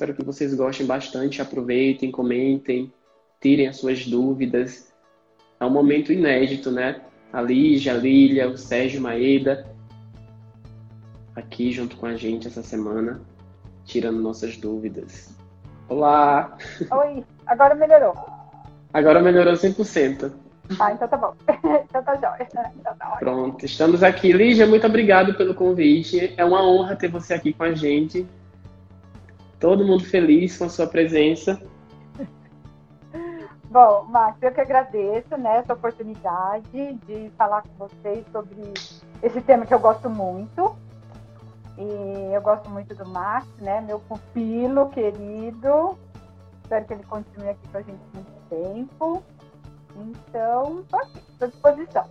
Espero que vocês gostem bastante, aproveitem, comentem, tirem as suas dúvidas. É um momento inédito, né? A Lígia, a Lília, o Sérgio Maeda aqui junto com a gente essa semana, tirando nossas dúvidas. Olá! Oi, agora melhorou. Agora melhorou 100%. Ah, então tá bom. então tá jóia. Então tá Pronto, estamos aqui. Lígia, muito obrigado pelo convite. É uma honra ter você aqui com a gente. Todo mundo feliz com a sua presença. Bom, Max, eu que agradeço né, essa oportunidade de falar com vocês sobre esse tema que eu gosto muito. E eu gosto muito do Max, né? Meu pupilo querido. Espero que ele continue aqui com a gente muito tempo. Então, estou aqui, estou à disposição.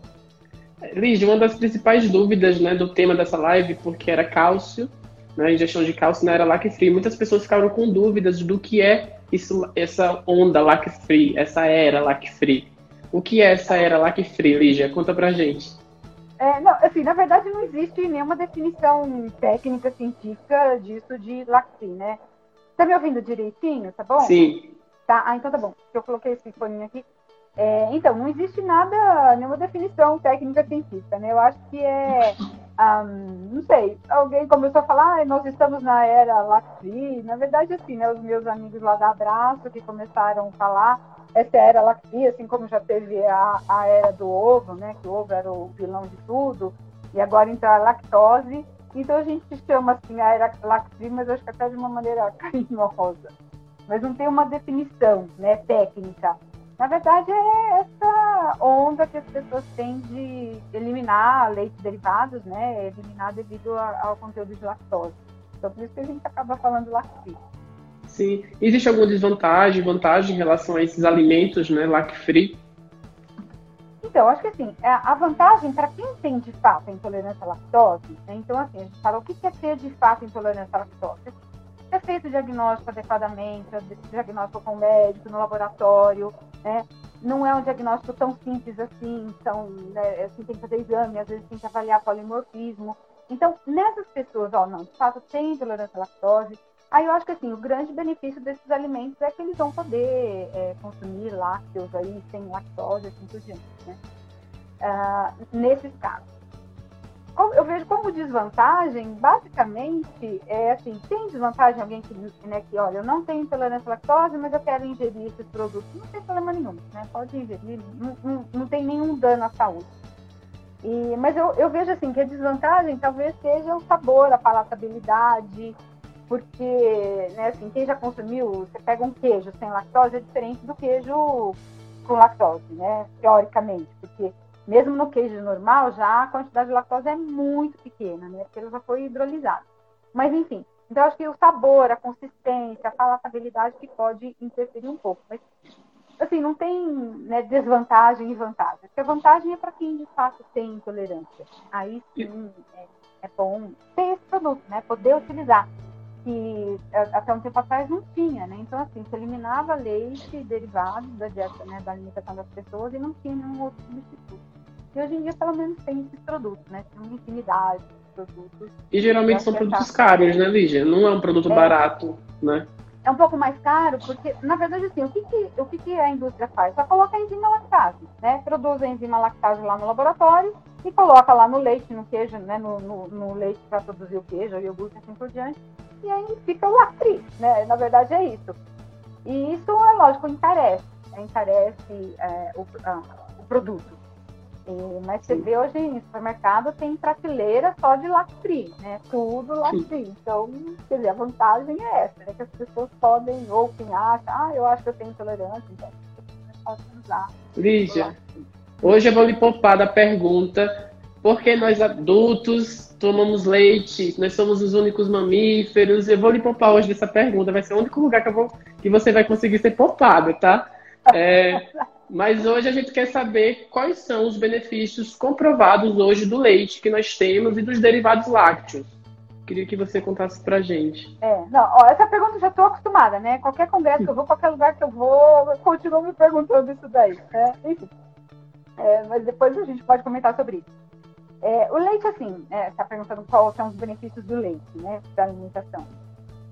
Liz, uma das principais dúvidas né, do tema dessa live, porque era cálcio, né, ingestão de cálcio na era lac free. Muitas pessoas ficaram com dúvidas do que é isso, essa onda lac free, essa era lac free. O que é essa era lac free, Lígia? Conta pra gente. É, não, assim, na verdade não existe nenhuma definição técnica científica disso de lac free, né? Tá me ouvindo direitinho, tá bom? Sim. Tá, ah, então tá bom. Eu coloquei esse fone aqui. É, então, não existe nada, nenhuma definição técnica científica, né? Eu acho que é, um, não sei, alguém começou a falar, ah, nós estamos na era Lacri. Na verdade, assim, né? Os meus amigos lá da Abraço que começaram a falar, essa era Lacri, assim como já teve a, a era do ovo, né? Que o ovo era o vilão de tudo, e agora então a lactose. Então a gente chama assim a era Lacri, mas acho que até de uma maneira carinhosa. Mas não tem uma definição, né, técnica. Na verdade, é essa onda que as pessoas têm de eliminar leites derivados, né? Eliminar devido ao conteúdo de lactose. Então, por isso que a gente acaba falando lactose. Sim. Existe alguma desvantagem, vantagem em relação a esses alimentos, né, lac-free? Então, acho que assim, é, a vantagem para quem tem de fato intolerância à lactose, né? então assim, a gente fala o que é ter de fato intolerância à lactose? É feito o diagnóstico adequadamente, é diagnóstico com o médico, no laboratório, né? Não é um diagnóstico tão simples assim, então, né, assim, tem que fazer exame, às vezes tem que avaliar polimorfismo. Então, nessas pessoas, ó, não, de fato, tem intolerância à lactose, aí eu acho que, assim, o grande benefício desses alimentos é que eles vão poder é, consumir lácteos aí, sem lactose, assim por diante, né? Uh, nesses casos eu vejo como desvantagem, basicamente, é assim, tem desvantagem alguém que, né, que olha, eu não tenho intolerância à lactose, mas eu quero ingerir esses produtos. Não tem problema nenhum, né? Pode ingerir, não, não, não tem nenhum dano à saúde. E, mas eu, eu vejo assim que a desvantagem talvez seja o sabor, a palatabilidade, porque, né, assim, quem já consumiu, você pega um queijo sem lactose é diferente do queijo com lactose, né, teoricamente, porque mesmo no queijo normal, já a quantidade de lactose é muito pequena, né? Porque ele já foi hidrolisado. Mas, enfim, então acho que o sabor, a consistência, a palatabilidade que pode interferir um pouco. Mas, assim, não tem né, desvantagem e vantagem. Porque a vantagem é para quem, de fato, tem intolerância. Aí sim é, é bom ter esse produto, né? Poder utilizar que até um tempo atrás não tinha, né? Então, assim, se eliminava leite derivado da dieta, né, da alimentação das pessoas e não tinha nenhum outro substituto. E hoje em dia, pelo menos, tem esses produtos, né? Tem uma infinidade de produtos. E geralmente são produtos caros, né, Lígia? Não é um produto é, barato, né? É um pouco mais caro, porque, na verdade, assim, o que, que, o que, que a indústria faz? Só coloca a enzima lactase, né? Produz a enzima lactase lá no laboratório e coloca lá no leite, no queijo, né? No, no, no leite para produzir o queijo, o iogurte assim por diante. E aí fica o lacri, né? Na verdade, é isso. E isso, é lógico, encarece. Encarece é, o, ah, o produto. E, mas você vê hoje em supermercado tem prateleira só de lacri, né? Tudo lacri. Então, quer dizer, a vantagem é essa, né? Que as pessoas podem, ou quem acha, ah, eu acho que eu tenho intolerância, então pode usar. Lígia, hoje eu vou lhe poupar da pergunta por que nós adultos tomamos leite, nós somos os únicos mamíferos. Eu vou lhe poupar hoje dessa pergunta, vai ser o único lugar que, vou, que você vai conseguir ser poupada, tá? É, mas hoje a gente quer saber quais são os benefícios comprovados hoje do leite que nós temos e dos derivados lácteos. Queria que você contasse pra gente. É, não, ó, essa pergunta eu já estou acostumada, né? Qualquer congresso que eu vou, qualquer lugar que eu vou, eu continuo me perguntando isso daí. Né? Enfim. É, mas depois a gente pode comentar sobre isso. É, o leite, assim, está é, perguntando quais são os benefícios do leite, né, da alimentação.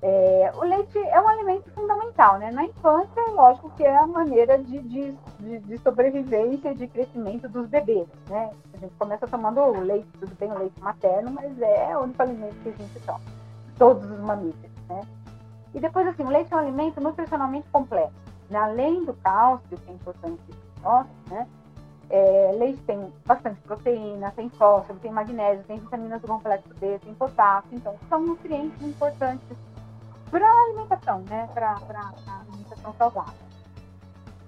É, o leite é um alimento fundamental, né? Na infância, lógico que é a maneira de, de, de, sobrevivência e de crescimento dos bebês, né? A gente começa tomando o leite, tudo bem, o leite materno, mas é o único alimento que a gente toma, todos os mamíferos, né? E depois, assim, o leite é um alimento nutricionalmente completo, né? Além do cálcio, que é importante para nós, né? É, leite tem bastante proteína, tem fósforo, tem magnésio, tem vitaminas do complexo B, tem potássio, então são nutrientes importantes para a alimentação, né? Para a alimentação saudável.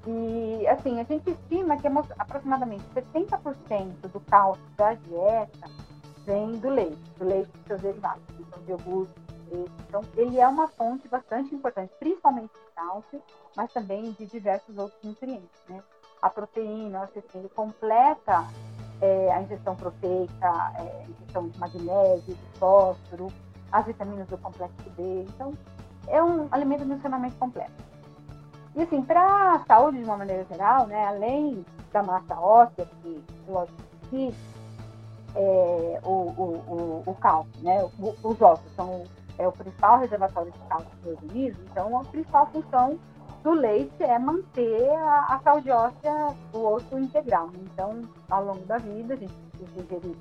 E, assim, a gente estima que aproximadamente 70% do cálcio da dieta vem do leite, do leite dos seus derivados, então de iogurte, leite. Então, ele é uma fonte bastante importante, principalmente de cálcio, mas também de diversos outros nutrientes, né? A proteína, assim, ele completa é, a ingestão proteica, é, ingestão de magnésio, de fósforo, as vitaminas do complexo B. Então, é um alimento nutricionalmente completo. E assim, para a saúde de uma maneira geral, né, além da massa óssea, que lógico que é, o, o, o, o cálcio, né, os ossos são é o principal reservatório de cálcio do organismo, então a principal função do leite é manter a, a saúde óssea do osso integral. Então, ao longo da vida, a gente precisa ingerir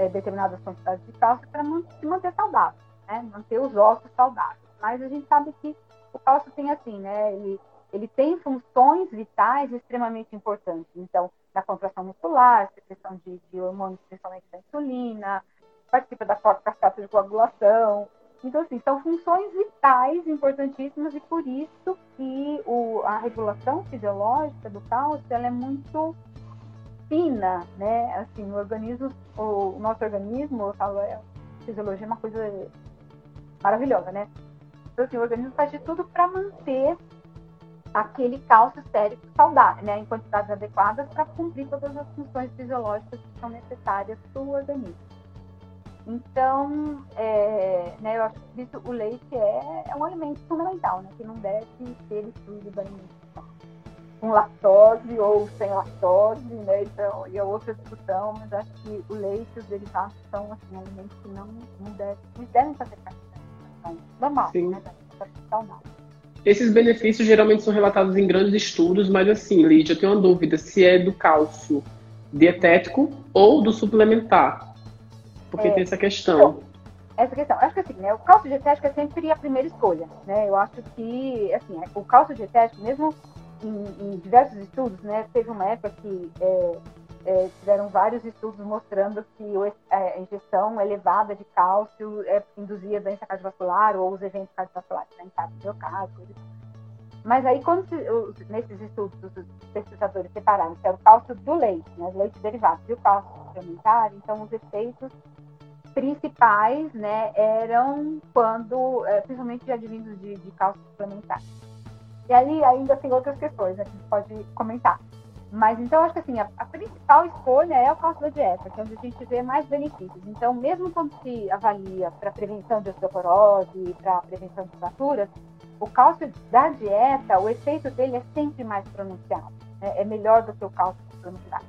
é, determinadas quantidades de cálcio para se manter saudável, né? manter os ossos saudáveis. Mas a gente sabe que o cálcio tem assim, né? Ele, ele tem funções vitais extremamente importantes. Então, na contração muscular, secreção de, de hormônios, principalmente da insulina, participa da cascata de coagulação. Então, assim, são funções vitais importantíssimas e por isso que o, a regulação fisiológica do cálcio ela é muito fina, né? Assim, o organismo, o, nosso organismo, eu falo, é, fisiologia é uma coisa maravilhosa, né? Então, assim, o organismo faz de tudo para manter aquele cálcio sérico saudável, né, em quantidades adequadas para cumprir todas as funções fisiológicas que são necessárias para o organismo. Então, é, né, eu acho que o leite é, é, um alimento fundamental, né, que não deve ser excluído da alimentação. Com lactose ou sem lactose, né, então, e é outra discussão, mas acho que o leite e os derivados são assim, alimentos que não, não, deve, não devem fazer parte normal, Sim. né? Esses benefícios geralmente são relatados em grandes estudos, mas assim, Lídia, eu tenho uma dúvida se é do cálcio dietético ou do suplementar. Porque é, tem essa questão. Então, essa questão. Acho que assim, né, o cálcio dietético é sempre a primeira escolha. Né? Eu acho que, assim, é, o cálcio dietético, mesmo em, em diversos estudos, né, teve uma época que é, é, tiveram vários estudos mostrando que é, a ingestão elevada de cálcio é, induzia doença cardiovascular ou os eventos cardiovasculares, né, infarto miocárdio. Mas aí, quando se, nesses estudos, os pesquisadores separaram que era o cálcio do leite, né, leite derivado, e o cálcio suplementar, então os efeitos principais né, eram quando, é, principalmente de advindos de, de cálcio suplementar. E aí ainda tem outras questões né, que a gente pode comentar. Mas então acho que assim, a, a, principal escolha é o cálcio da dieta, que é onde a gente vê mais benefícios. Então, mesmo quando se avalia para prevenção de osteoporose, para prevenção de fraturas, o cálcio da dieta, o efeito dele é sempre mais pronunciado. Né? É melhor do que o cálcio suplementar.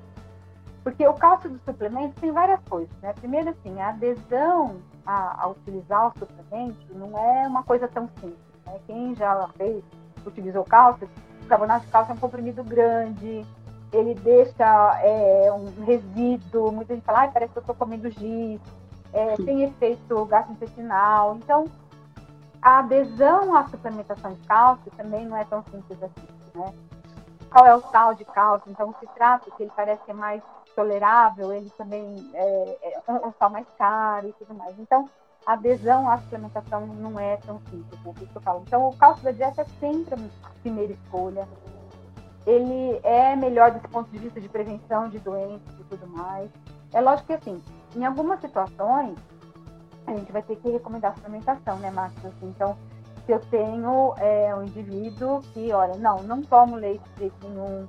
Porque o cálcio do suplemento tem várias coisas. Né? Primeiro, assim, a adesão a, a utilizar o suplemento não é uma coisa tão simples. Né? Quem já fez, utilizou cálcio, o carbonato de cálcio é um comprimido grande, ele deixa é, um resíduo, muita gente fala, ah, parece que eu estou comendo giz, é, tem efeito gastrointestinal. Então, a adesão à suplementação de cálcio também não é tão simples assim, né? Qual é o sal de cálcio? Então, o citrato, que ele parece ser mais tolerável, ele também é, é um sal mais caro e tudo mais. Então, a adesão à suplementação não é tão simples, né? Que eu falo. Então, o cálcio da dieta é sempre a primeira escolha ele é melhor desse ponto de vista de prevenção de doenças e tudo mais. É lógico que, assim, em algumas situações, a gente vai ter que recomendar a suplementação, né, Marcos? Assim, então, se eu tenho é, um indivíduo que, olha, não, não tomo leite de jeito nenhum,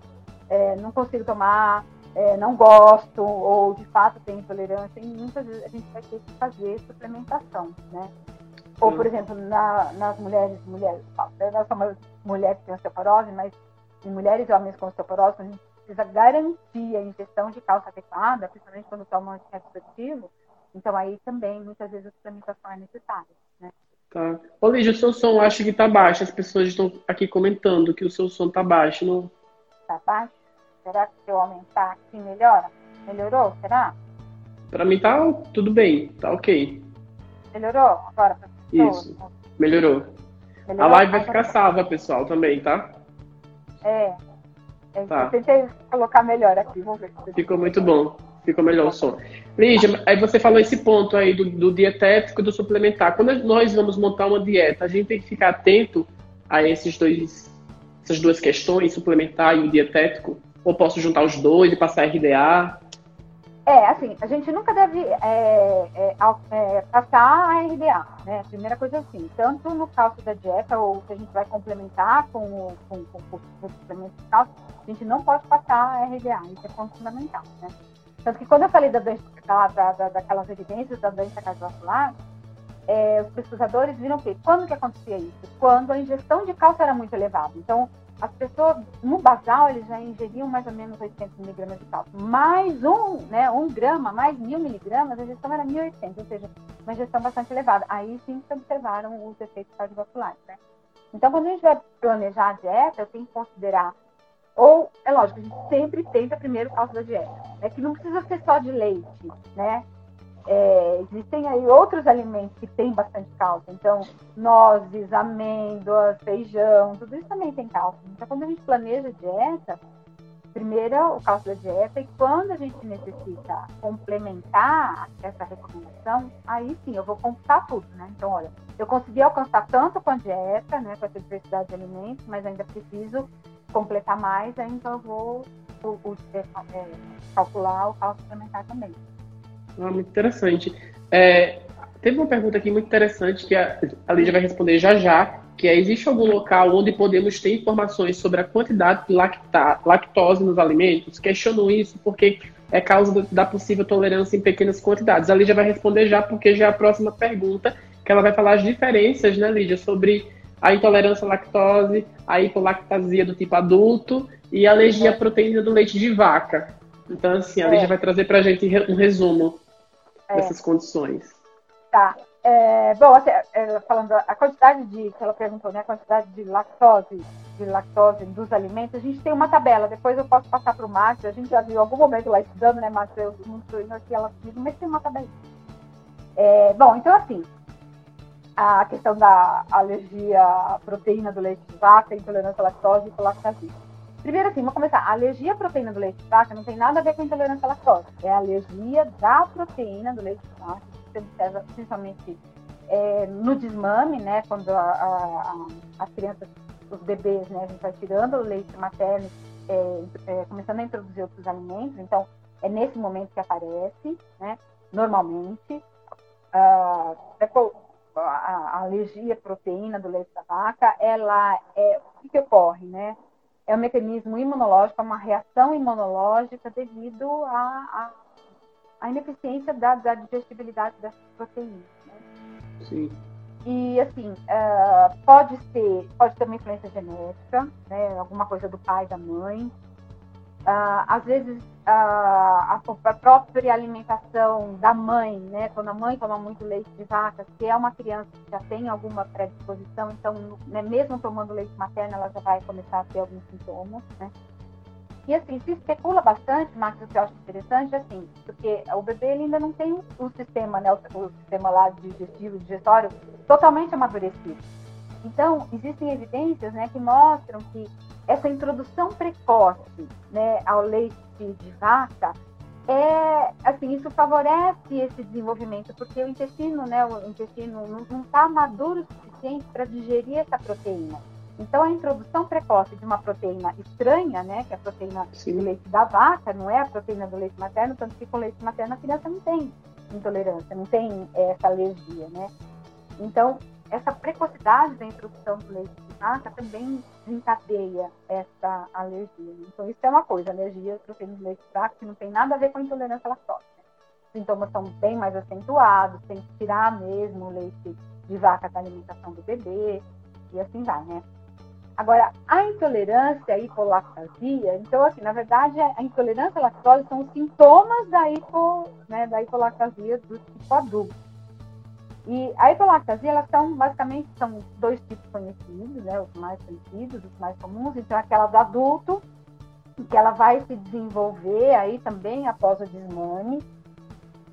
é, não consigo tomar, é, não gosto, ou de fato tem intolerância, e muitas vezes a gente vai ter que fazer suplementação, né? Ou, por exemplo, na, nas mulheres, mulheres, nós somos mulheres que têm osteoporose, mas em mulheres e homens com osteoporose, a gente precisa garantir a ingestão de cálcio adequada, principalmente quando toma anticonceptivo, então aí também muitas vezes a suplementação é necessária, né? Tá. Ô, Lígia, o seu som acho que tá baixo. As pessoas estão aqui comentando que o seu som tá baixo. Não... Tá baixo? Será que se eu aumentar aqui melhora? Melhorou? Será? Pra mim tá tudo bem, tá ok. Melhorou agora? Isso, melhorou. melhorou. A live vai ficar salva, pessoal, também, tá? É. é tá. Eu tentei colocar melhor aqui, vamos ver. Ficou muito bom. Ficou melhor o som. Lígia, aí você falou esse ponto aí do, do dietético e do suplementar. Quando nós vamos montar uma dieta, a gente tem que ficar atento a esses dois, essas duas questões, suplementar e o dietético? Ou posso juntar os dois e passar RDA? É, assim, a gente nunca deve é, é, é, passar a RDA, né? Primeira coisa assim, tanto no cálcio da dieta, ou que a gente vai complementar com, com, com, com o suplemento de cálcio, a gente não pode passar a RDA, isso é ponto fundamental, né? Tanto que quando eu falei da doença, da, da, daquelas evidências da doença cardiovascular, é, os pesquisadores viram que quando que acontecia isso? Quando a ingestão de cálcio era muito elevada. Então, as pessoas, no basal, eles já ingeriam mais ou menos 800 miligramas de cálcio. Mais um, né, um grama, mais mil miligramas, a ingestão era 1.800, ou seja, uma ingestão bastante elevada. Aí sim se observaram os efeitos cardiovasculares, né? Então, quando a gente vai planejar a dieta, eu tenho que considerar, ou, é lógico, a gente sempre tenta primeiro o cálcio da dieta, é que não precisa ser só de leite, né? É, existem aí outros alimentos que têm bastante cálcio. Então, nozes, amêndoas, feijão, tudo isso também tem cálcio. Então, quando a gente planeja a dieta, primeiro o cálcio da dieta e quando a gente necessita complementar essa recomendação, aí sim eu vou computar tudo, né? Então, olha, eu consegui alcançar tanto com a dieta, né, com essa diversidade de alimentos, mas ainda preciso completar mais, aí então eu vou é, é, calcular o cálcio suplementar também. Ah, muito interessante. É, teve uma pergunta aqui muito interessante que a, a Lídia vai responder já já, que é, existe algum local onde podemos ter informações sobre a quantidade de lacta, lactose nos alimentos? Questiono isso porque é causa da possível tolerância em pequenas quantidades. A Lídia vai responder já, porque já é a próxima pergunta, que ela vai falar as diferenças, né, Lídia, sobre a intolerância à lactose, a hipolactasia do tipo adulto e a alergia à proteína do leite de vaca. Então, assim, a é. Lígia vai trazer para a gente um resumo é. dessas condições. Tá. É, bom, assim, é, falando a quantidade de, que ela perguntou, né, a quantidade de lactose, de lactose dos alimentos, a gente tem uma tabela, depois eu posso passar para o Márcio, a gente já viu algum momento lá estudando, né, Márcio, eu não estou indo aqui ela comigo, mas tem uma tabela. É, bom, então assim, a questão da alergia à proteína do leite de vaca, intolerância à lactose e lactase. Primeiro assim, vamos começar. A alergia à proteína do leite de vaca não tem nada a ver com intolerância à lactose. É a alergia da proteína do leite de vaca, que se observa principalmente é, no desmame, né? Quando a, a, a, as crianças, os bebês, né? A gente vai tirando o leite materno, é, é, começando a introduzir outros alimentos. Então, é nesse momento que aparece, né? Normalmente. A, a, alergia à proteína do leite da vaca, ela é o que, que ocorre, né? É um mecanismo imunológico, é uma reação imunológica devido à, à, ineficiência da, da, digestibilidade dessas proteínas. Né? Sim. E assim, uh, pode ser, pode ter uma influência genética, né? Alguma coisa do pai, da mãe, Uh, às vezes uh, a, própria alimentação da mãe, né? Quando a mãe toma muito leite de vaca, se é uma criança que já tem alguma predisposição, então né, mesmo tomando leite materno, ela já vai começar a ter alguns sintomas, né? E assim, se especula bastante, Marcos, o que eu acho interessante, assim, porque o bebê ainda não tem o sistema, né, o, o sistema lá digestivo, digestório, totalmente amadurecido. Então, existem evidências, né, que mostram que essa introdução precoce né, ao leite de vaca é assim isso favorece esse desenvolvimento porque o intestino né o intestino não está maduro o suficiente para digerir essa proteína então a introdução precoce de uma proteína estranha né que é a proteína Sim. do leite da vaca não é a proteína do leite materno tanto que com leite materno a criança não tem intolerância não tem essa alergia né então essa precocidade da introdução do leite de vaca também desencadeia essa alergia. Então, isso é uma coisa, alergia proteína do leite de vaca, que não tem nada a ver com intolerância à lactose. Né? Os sintomas são bem mais acentuados, tem que tirar mesmo o leite de vaca da alimentação do bebê, e assim vai, né? Agora, a intolerância à hipolactasia, então, assim, na verdade, a intolerância à lactose são os sintomas da, hipo, né, da hipolactasia do tipo adulto. E a hipolactasia, elas são, basicamente, são dois tipos conhecidos, né, os mais conhecidos, os mais comuns. Então, aquela do adulto, que ela vai se desenvolver aí também após o desmame.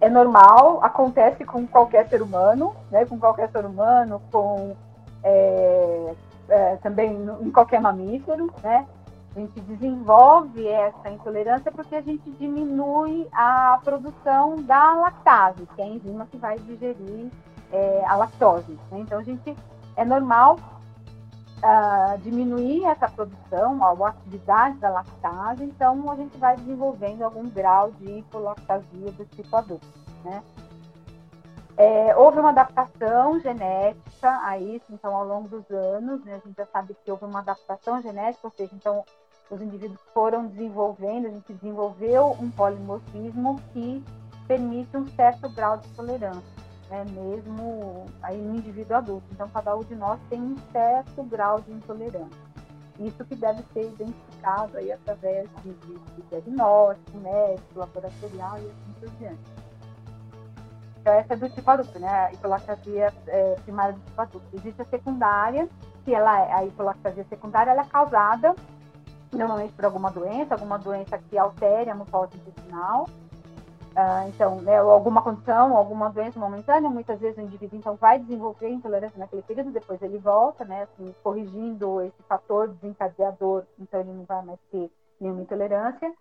É normal, acontece com qualquer ser humano, né, com qualquer ser humano, com é, é, também em qualquer mamífero, né? A gente desenvolve essa intolerância porque a gente diminui a produção da lactase, que é a enzima que vai digerir é, a lactose. Né? Então, a gente é normal uh, diminuir essa produção, a atividade da lactase, então a gente vai desenvolvendo algum grau de hipolactasia do tipo adulto. Né? É, houve uma adaptação genética a isso, então, ao longo dos anos, né, a gente já sabe que houve uma adaptação genética, ou seja, então, os indivíduos foram desenvolvendo, a gente desenvolveu um polimorfismo que permite um certo grau de tolerância, né, mesmo aí no indivíduo adulto. Então, cada um de nós tem um certo grau de intolerância. Isso que deve ser identificado aí através de, de, de diagnóstico médico, laboratorial e assim por diante. Então, essa é do tipo adulto, né? A hipolactasia é, primária do tipo adulto. Existe a secundária, que ela, é, a hipolactasia secundária ela é causada normalmente por alguma doença, alguma doença que altere a mucosa intestinal. Uh, então, né, alguma condição, alguma doença momentânea, muitas vezes o indivíduo então vai desenvolver intolerância naquele período, depois ele volta, né, assim, corrigindo esse fator desencadeador, então ele não vai mais ter nenhuma intolerância.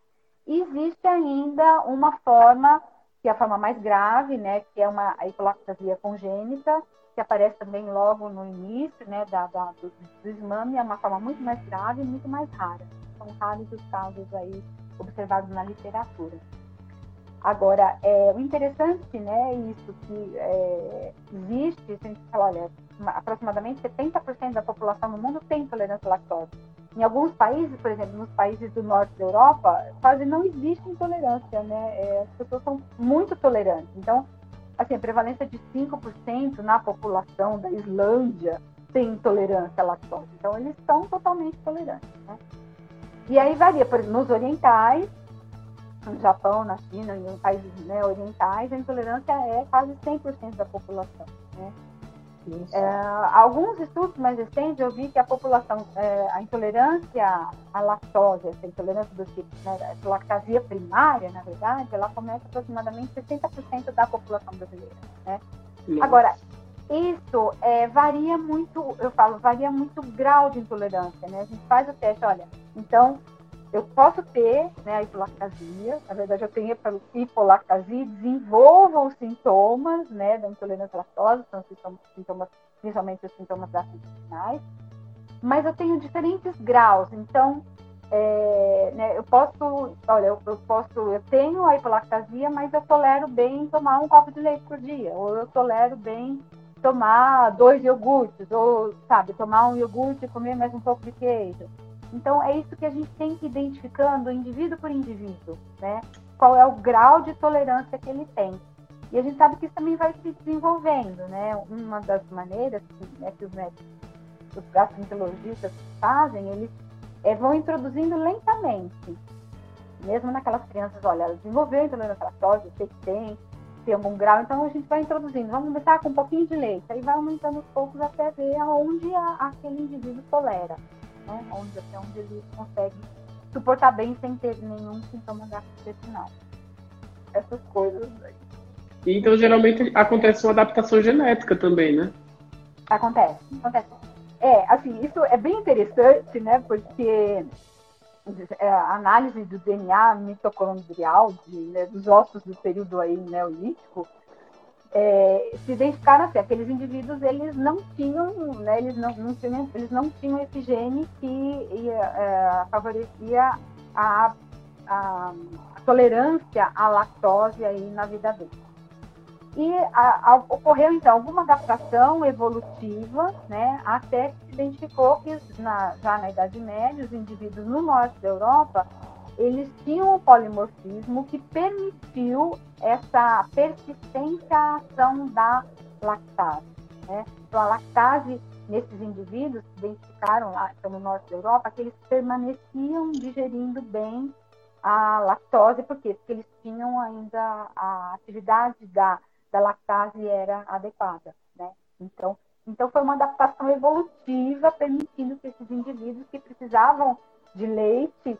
E existe ainda uma forma que é a forma mais grave, né, que é uma hipolactasia congênita, que aparece também logo no início, né, da, da do, do é uma forma muito mais grave e muito mais rara. São raros os casos aí observados na literatura. Agora, é, o interessante, né, isso que é, existe, a gente fala, olha, aproximadamente 70% da população no mundo tem intolerância à lactose. Em alguns países, por exemplo, nos países do norte da Europa, quase não existe intolerância, né? É, as pessoas são muito tolerantes. Então, assim, a prevalência de 5% na população da Islândia tem intolerância à lactose. Então, eles são totalmente tolerantes, né? E aí varia, por exemplo, nos orientais, no Japão, na China, em países né, orientais, a intolerância é quase 100% da população, né? É, alguns estudos mais recentes eu vi que a população, é, a intolerância à lactose, essa intolerância do tipo, né, lactasia primária, na verdade, ela começa aproximadamente 60% da população brasileira. Né? Agora, isso é, varia muito, eu falo, varia muito o grau de intolerância, né? A gente faz o teste, olha, então eu posso ter né, a hipolactasia, na verdade eu tenho hipolactasia, desenvolvo os sintomas né, da intolerância à lactose, são sintomas, sintomas, principalmente os sintomas gastrointestinais, mas eu tenho diferentes graus, então é, né, eu posso, olha, eu, eu, posso, eu tenho a hipolactasia, mas eu tolero bem tomar um copo de leite por dia, ou eu tolero bem tomar dois iogurtes, ou, sabe, tomar um iogurte e comer mais um pouco de queijo. Então, é isso que a gente tem que ir identificando indivíduo por indivíduo, né? Qual é o grau de tolerância que ele tem. E a gente sabe que isso também vai se desenvolvendo, né? Uma das maneiras que, né, que os médicos, os gastroenterologistas fazem, eles é, vão introduzindo lentamente. Mesmo naquelas crianças, olha, desenvolveu intolerância à lactose, sei que tem, tem algum grau, então a gente vai introduzindo. Vamos começar com um pouquinho de leite, aí vai aumentando aos poucos até ver aonde a, aquele indivíduo tolera né? Onde, até onde ele consegue suportar bem sem ter nenhum sintoma gastrointestinal. Essas coisas aí. Então, geralmente, acontece uma adaptação genética também, né? Acontece, acontece. É, assim, isso é bem interessante, né? Porque é, a análise do DNA mitocondrial de, né, dos ossos do período aí neolítico é, se identificaram assim, aqueles indivíduos eles não tinham, né, eles não, não tinham, eles não tinham esse gene que é, favorecia a, a, a, tolerância à lactose aí na vida deles. E a, ocorreu então alguma adaptação evolutiva, né, até que se identificou que na, já na Idade Média os indivíduos no norte da Europa eles tinham um polimorfismo que permitiu essa persistência à ação da lactase. Né? Então, a lactase nesses indivíduos se identificaram lá então, no norte da Europa que eles permaneciam digerindo bem a lactose, por quê? Porque eles tinham ainda a atividade da da lactase era adequada, né? Então, então foi uma adaptação evolutiva permitindo que esses indivíduos que precisavam de leite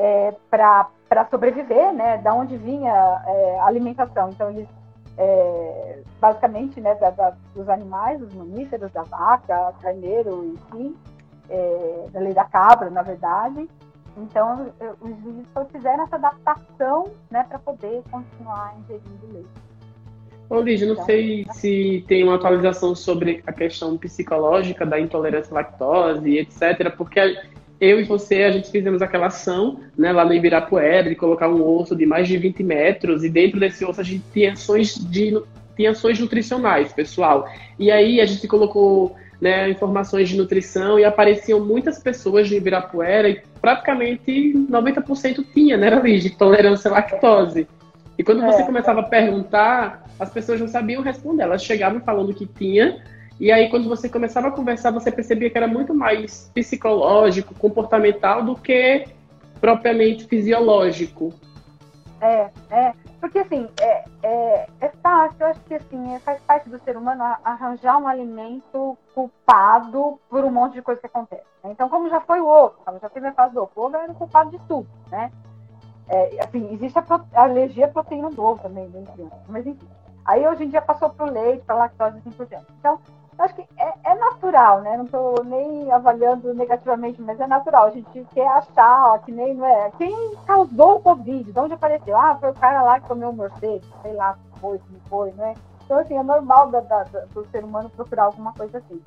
é, para sobreviver, né? Da onde vinha é, a alimentação. Então eles é, basicamente, né, da, da, dos animais, dos mamíferos, da vaca, carneiro, enfim, é, da lei da cabra, na verdade. Então, os juízes fizeram essa adaptação, né, para poder continuar ingerindo leite. Ô, Lígia, não então, sei se tem uma atualização sobre a questão psicológica da intolerância à lactose, etc., porque eu e você, a gente fizemos aquela ação né, lá no Ibirapuera de colocar um osso de mais de 20 metros e dentro desse osso a gente tinha ações, de, tinha ações nutricionais, pessoal. E aí a gente colocou né, informações de nutrição e apareciam muitas pessoas de Ibirapuera e praticamente 90% tinha, né, Liz, tolerância à lactose. E quando você é. começava a perguntar, as pessoas não sabiam responder. Elas chegavam falando que tinha, e aí, quando você começava a conversar, você percebia que era muito mais psicológico, comportamental do que propriamente fisiológico. É, é. Porque, assim, é, é, é fácil, eu acho que, assim, é, faz parte do ser humano arranjar um alimento culpado por um monte de coisa que acontece. Né? Então, como já foi o ovo, já teve a fase do ovo, o ovo era o culpado de tudo, né? É, assim, existe a, a alergia à proteína do ovo também, né? mas enfim. Aí, hoje em dia, passou para o leite, para lactose e assim por diante. Então, acho que é, é, natural, né? Não estou nem avaliando negativamente, mas é natural. A gente quer achar, ó, que nem é. Quem causou o Covid? De onde apareceu? Ah, foi o cara lá que comeu um morcego, sei lá se foi, se não foi, né? Então, assim, é normal da, da, do ser humano procurar alguma coisa assim.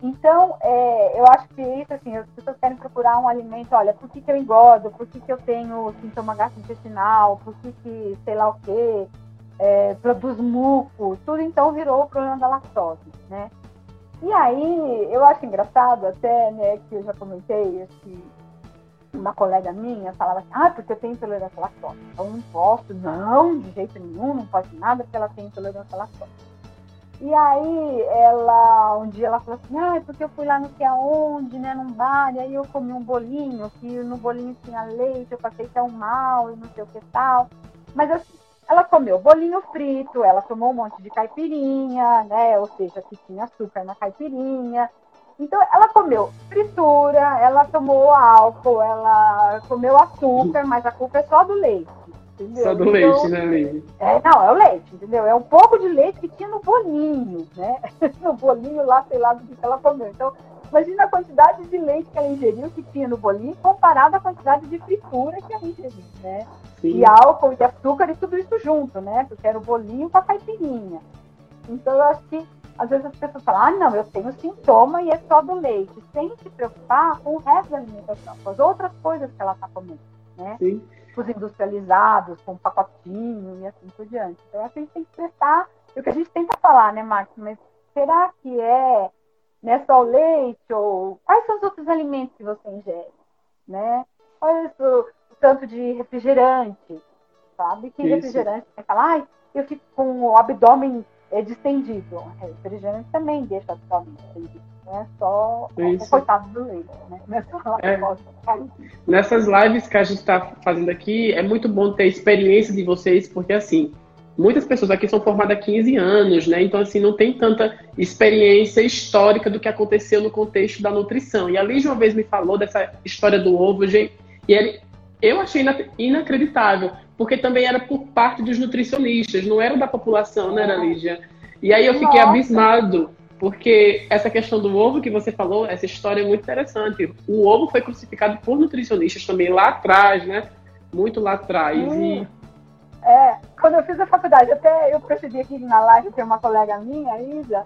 Então, é, eu acho que isso, assim, as pessoas querem procurar um alimento, olha, por que, que eu engordo, por que, que eu tenho sintoma gastrointestinal, por que, que sei lá o quê, é, produz muco, tudo então virou o problema da lactose, né? E aí, eu acho engraçado até, né, que eu já comentei, que uma colega minha falava assim, ah, porque eu tenho intolerância à lactose, então não posso, não, de jeito nenhum, não pode nada porque ela tem intolerância à lactose. E aí, ela, um dia ela falou assim, ah, porque eu fui lá não sei aonde, né, num bar, e aí eu comi um bolinho, que no bolinho tinha leite, eu passei tão mal, e não sei o que tal. Mas assim, ela comeu bolinho frito, ela tomou um monte de caipirinha, né? Ou seja, que tinha açúcar na caipirinha. Então, ela comeu fritura, ela tomou álcool, ela comeu açúcar, mas a culpa é só do leite. Entendeu? Só do então, leite, né, Lívia? É, não, é o leite, entendeu? É um pouco de leite que tinha no bolinho, né? no bolinho lá, sei lá do que ela comeu. Então, imagina a quantidade de leite que ela ingeriu, que tinha no bolinho, comparado à quantidade de fritura que ela ingeriu, né? Sim. E álcool e açúcar e tudo isso junto, né? Porque era o bolinho com a caipirinha. Então, eu acho que às vezes as pessoas falam, ah, não, eu tenho sintoma e é só do leite, sem se preocupar com o resto da alimentação, com as outras coisas que ela está comendo, né? Sim. Os industrializados, com pacotinho e assim por diante. Então, acho que a gente tem que prestar, é o que a gente tenta falar, né, Max? Mas será que é né, só o leite ou quais são os outros alimentos que você ingere, né? Qual é o, tanto de refrigerante, sabe? Que Isso. refrigerante você fala, ai, eu fico com o abdômen é, distendido. Refrigerante também deixa o abdômen distendido. Não é só Isso. o coitado do leite, né? Não é só é. Nessas lives que a gente está fazendo aqui, é muito bom ter a experiência de vocês, porque assim, muitas pessoas aqui são formadas há 15 anos, né? Então, assim, não tem tanta experiência histórica do que aconteceu no contexto da nutrição. E a Lígia uma vez me falou dessa história do ovo, gente, e ele, eu achei inacreditável, porque também era por parte dos nutricionistas, não era da população, né, Lígia? E aí eu fiquei Nossa. abismado, porque essa questão do ovo que você falou, essa história é muito interessante. O ovo foi crucificado por nutricionistas também lá atrás, né? Muito lá atrás. Hum. E... É, quando eu fiz a faculdade, até eu percebi aqui na live tem uma colega minha, Isa,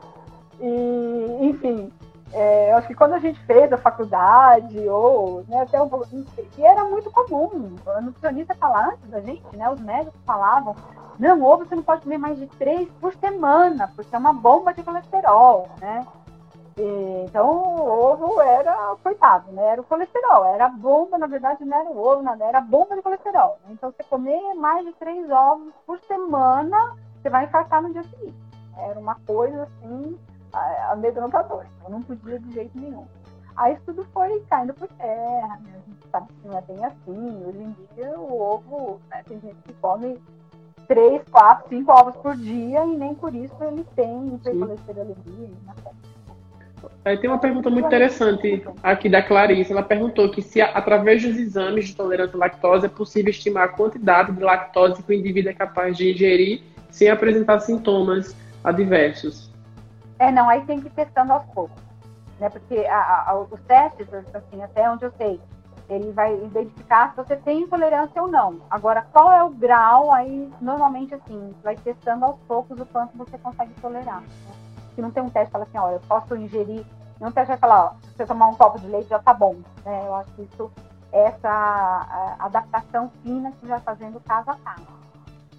e, enfim, é, eu acho que quando a gente fez a faculdade, ou né, até um pouco, e era muito comum, a nutricionista falar antes da gente, né, os médicos falavam, não, ovo você não pode comer mais de três por semana, porque é uma bomba de colesterol, né? E, então o ovo era, coitado, né? Era o colesterol, era a bomba, na verdade não era o ovo, nada, era a bomba de colesterol. Né? Então você comer mais de três ovos por semana, você vai infartar no dia seguinte. Era uma coisa assim amedrontador. Então não podia de jeito nenhum. Aí isso tudo foi caindo por terra, né? A gente sabe que não é bem assim. Hoje em dia o ovo, né, tem gente que come três, quatro, cinco ovos por dia e nem por isso ele tem hipercolesterolemia. Aí tem uma pergunta muito interessante aqui da Clarice. Ela perguntou que se através dos exames de tolerância à lactose é possível estimar a quantidade de lactose que o indivíduo é capaz de ingerir sem apresentar sintomas adversos. É, não, aí tem que ir testando aos poucos. Né? Porque a, a, os testes, assim, até onde eu sei, ele vai identificar se você tem intolerância ou não. Agora, qual é o grau? Aí, normalmente, assim, vai testando aos poucos o quanto você consegue tolerar. Né? Se não tem um teste que fala assim, olha, eu posso ingerir. Não teste vai falar, ó, se você tomar um copo de leite já tá bom. Né? Eu acho que isso, essa adaptação fina que vai fazendo caso a caso.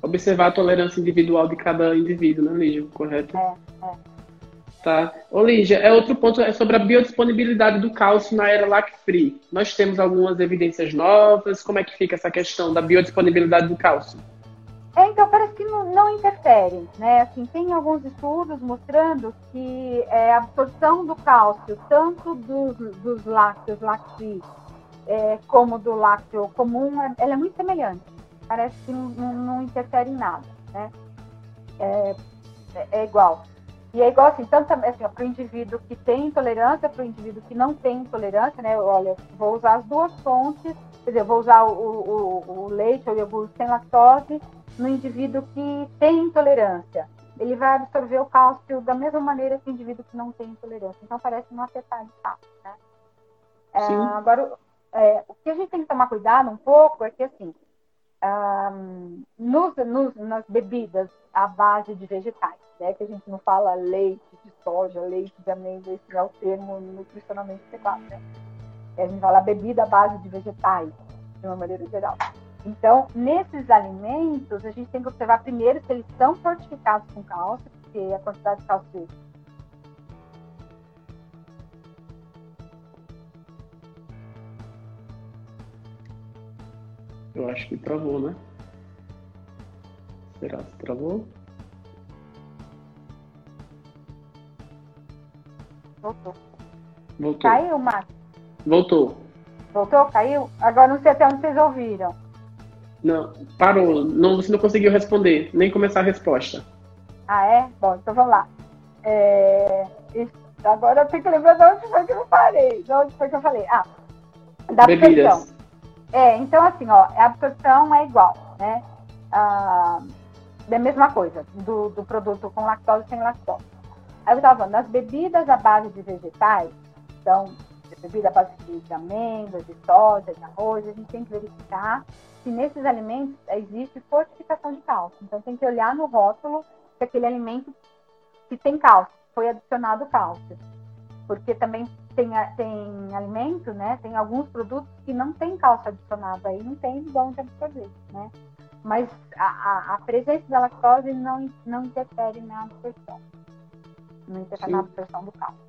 Observar a tolerância individual de cada indivíduo, né, Lígia? Correto? É, é. Tá. Ô, Lígia, é outro ponto é sobre a biodisponibilidade do cálcio na era lac-free. Nós temos algumas evidências novas. Como é que fica essa questão da biodisponibilidade do cálcio? É, então, parece que não, não, interfere, né? Assim, tem alguns estudos mostrando que é, a absorção do cálcio, tanto dos, dos lácteos lac-free é, como do lácteo comum, é, ela é muito semelhante. Parece que não, não, interfere em nada, né? É, é igual. E é igual assim, tanto assim, para o indivíduo que tem intolerância, para o indivíduo que não tem intolerância, né? Olha, vou usar as duas fontes, quer dizer, vou usar o, o, o leite ou iogurte sem lactose no indivíduo que tem intolerância. Ele vai absorver o cálcio da mesma maneira que o indivíduo que não tem intolerância. Então parece não afetar de fato, né? É, agora, é, o que a gente tem que tomar cuidado um pouco é que assim, um, nos, nos, nas bebidas à base de vegetais, né? Que a gente não fala leite de soja, leite de amêndoa, esse é o termo nutricionalmente adequado, né? A gente fala bebida à base de vegetais, de uma maneira geral. Então, nesses alimentos, a gente tem que observar primeiro se eles são fortificados com cálcio, porque a quantidade de cálcio Eu acho que travou, né? Será que travou? Voltou. Voltou. Caiu, Marcos? Voltou. Voltou? Caiu? Agora não sei até onde vocês ouviram. Não, parou. Não, você não conseguiu responder, nem começar a resposta. Ah, é? Bom, então vamos lá. É... Agora eu tenho que lembrar de onde foi que eu parei. De onde foi que eu falei? Ah, da Bebidas. É, então assim, ó, a absorção é igual, né? Ah, é a mesma coisa, do, do produto com lactose e sem lactose. Aí eu estava falando, nas bebidas à base de vegetais, então, bebida à base de amêndoas, de soja, de arroz, a gente tem que verificar se nesses alimentos existe fortificação de cálcio. Então, tem que olhar no rótulo se aquele alimento que tem cálcio, foi adicionado cálcio. Porque também tem, tem alimento, né? Tem alguns produtos que não tem cálcio adicionado aí, não tem de onde absorver, né? Mas a, a, a, presença da lactose não, não interfere na absorção. Não interfere Sim. na absorção do cálcio.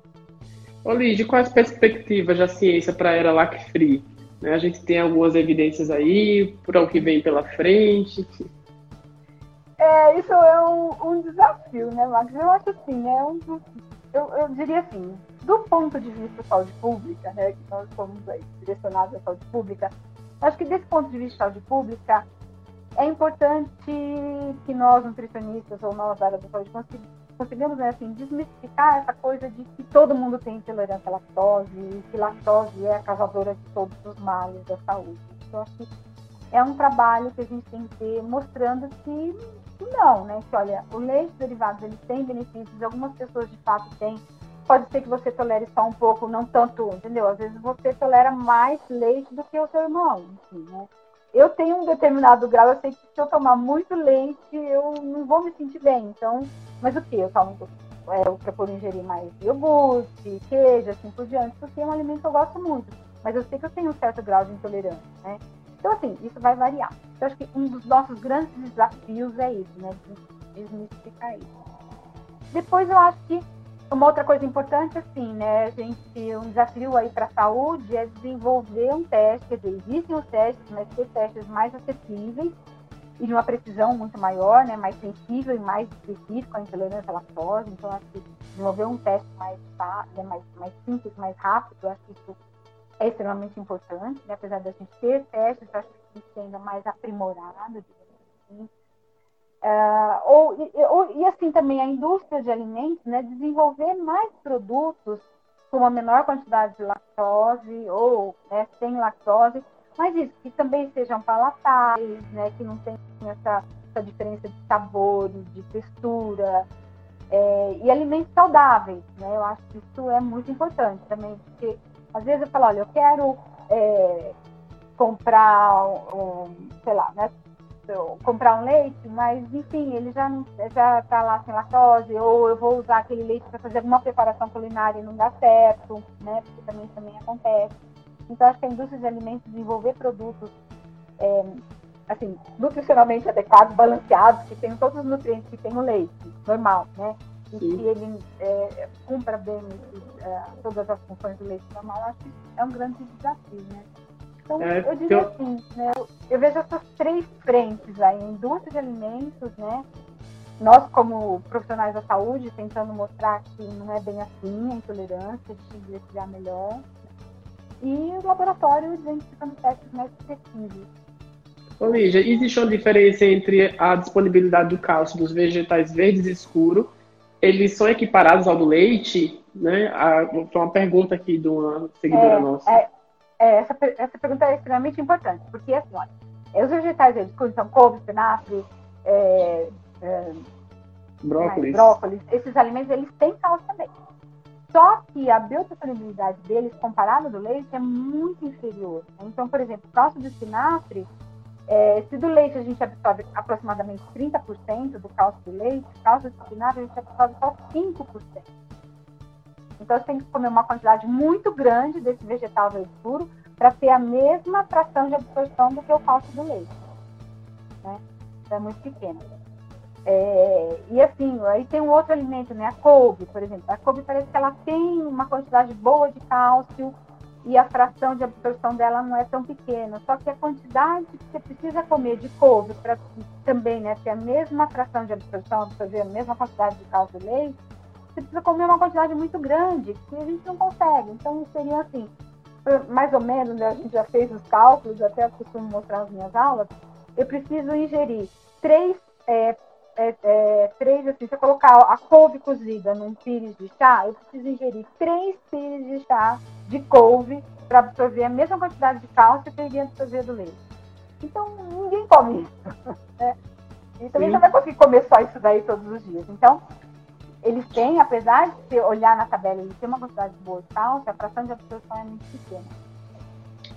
Ô Lídia, quais as perspectivas da ciência para a era lac-free? Né, a gente tem algumas evidências aí para o que vem pela frente. É, isso é um, um desafio, né, Max? Eu acho assim, é um eu, eu diria assim, do ponto de vista da saúde pública, né, que nós somos aí direcionados à saúde pública, acho que desse ponto de vista da saúde pública, é importante que nós, nutricionistas ou nós da área da saúde, consigamos né, assim, desmistificar essa coisa de que todo mundo tem intolerância à lactose que lactose é a causadora de todos os males da saúde. Então, acho que é um trabalho que a gente tem que ter mostrando que não, né? Que olha, o leite derivado ele tem benefícios, algumas pessoas de fato têm. Pode ser que você tolere só um pouco, não tanto, entendeu? Às vezes você tolera mais leite do que o seu irmão, enfim, né? Eu tenho um determinado grau, eu sei que se eu tomar muito leite, eu não vou me sentir bem. Então, mas o que? Eu tomo, é, eu procuro ingerir mais iogurte, queijo, assim por diante, porque é um alimento que eu gosto muito. Mas eu sei que eu tenho um certo grau de intolerância, né? Então, assim, isso vai variar. Então, acho que um dos nossos grandes desafios é isso, né? Desmistificar isso. Depois, eu acho que uma outra coisa importante, assim, né? Gente, um desafio aí para a saúde é desenvolver um teste. Quer dizer, existem os testes, mas ter testes mais acessíveis e de uma precisão muito maior, né? Mais sensível e mais específico à intolerância à lactose. Então, acho que desenvolver um teste mais, né, mais, mais simples, mais rápido, acho que isso é extremamente importante, né? apesar da gente ter testes, acho que a gente ainda mais aprimorado, assim. Uh, ou, ou, e assim também a indústria de alimentos, né, desenvolver mais produtos com uma menor quantidade de lactose ou né, sem lactose, mas isso, que também sejam palatáveis, né, que não tenham essa, essa diferença de sabores, de textura, é, e alimentos saudáveis, né, eu acho que isso é muito importante também, porque às vezes eu falo, olha, eu quero é, comprar, um, sei lá, né, comprar um leite, mas enfim, ele já já está lá sem lactose, ou eu vou usar aquele leite para fazer alguma preparação culinária e não dá certo, né? Porque também também acontece. Então acho que a indústria de alimentos desenvolver produtos é, assim nutricionalmente adequados, balanceados, que tenham todos os nutrientes que tem o leite normal, né? E Sim. que ele é, cumpra bem é, todas as funções do leite normal, acho que é um grande desafio, né? Então, é, eu diria eu... assim, né, eu vejo essas três frentes aí, indústria de alimentos, né? Nós, como profissionais da saúde, tentando mostrar que não é bem assim a intolerância, de investigar melhor. E o laboratório identificando testes mais precisos. Ô, Lígia, existe uma diferença entre a disponibilidade do cálcio dos vegetais verdes escuros? Eles são equiparados ao do leite? Né? A, foi uma pergunta aqui de uma seguidora é, nossa. É, é, essa, essa pergunta é extremamente importante, porque assim, olha, os vegetais eles são couve, espinafre, é, é, brócolis. brócolis, esses alimentos eles têm cálcio também. Só que a biodisponibilidade deles, comparado do leite, é muito inferior. Então, por exemplo, o cálcio do espinafre, é, se do leite a gente absorve aproximadamente 30% do cálcio do leite, o cálcio do espinafre a gente absorve só 5%. Então, você tem que comer uma quantidade muito grande desse vegetal verde puro para ter a mesma fração de absorção do que o cálcio do leite. Né? Então, é muito pequeno. É, e assim, aí tem um outro alimento, né? A couve, por exemplo. A couve parece que ela tem uma quantidade boa de cálcio e a fração de absorção dela não é tão pequena. Só que a quantidade que você precisa comer de couve para também né, ter a mesma fração de absorção, absorver a mesma quantidade de cálcio do leite, você precisa comer uma quantidade muito grande, que a gente não consegue. Então, seria assim, mais ou menos, né, a gente já fez os cálculos, até costumo mostrar nas minhas aulas, eu preciso ingerir três, é, é, é, três assim, se eu colocar a couve cozida num pires de chá, eu preciso ingerir três pires de chá de couve para absorver a mesma quantidade de cálcio que eu iria absorver do leite. Então, ninguém come isso. Né? E também não vai conseguir comer só isso daí todos os dias. Então, eles têm, apesar de você olhar na tabela, eles têm uma quantidade boa de cálcio, a fração de absorção é muito pequena.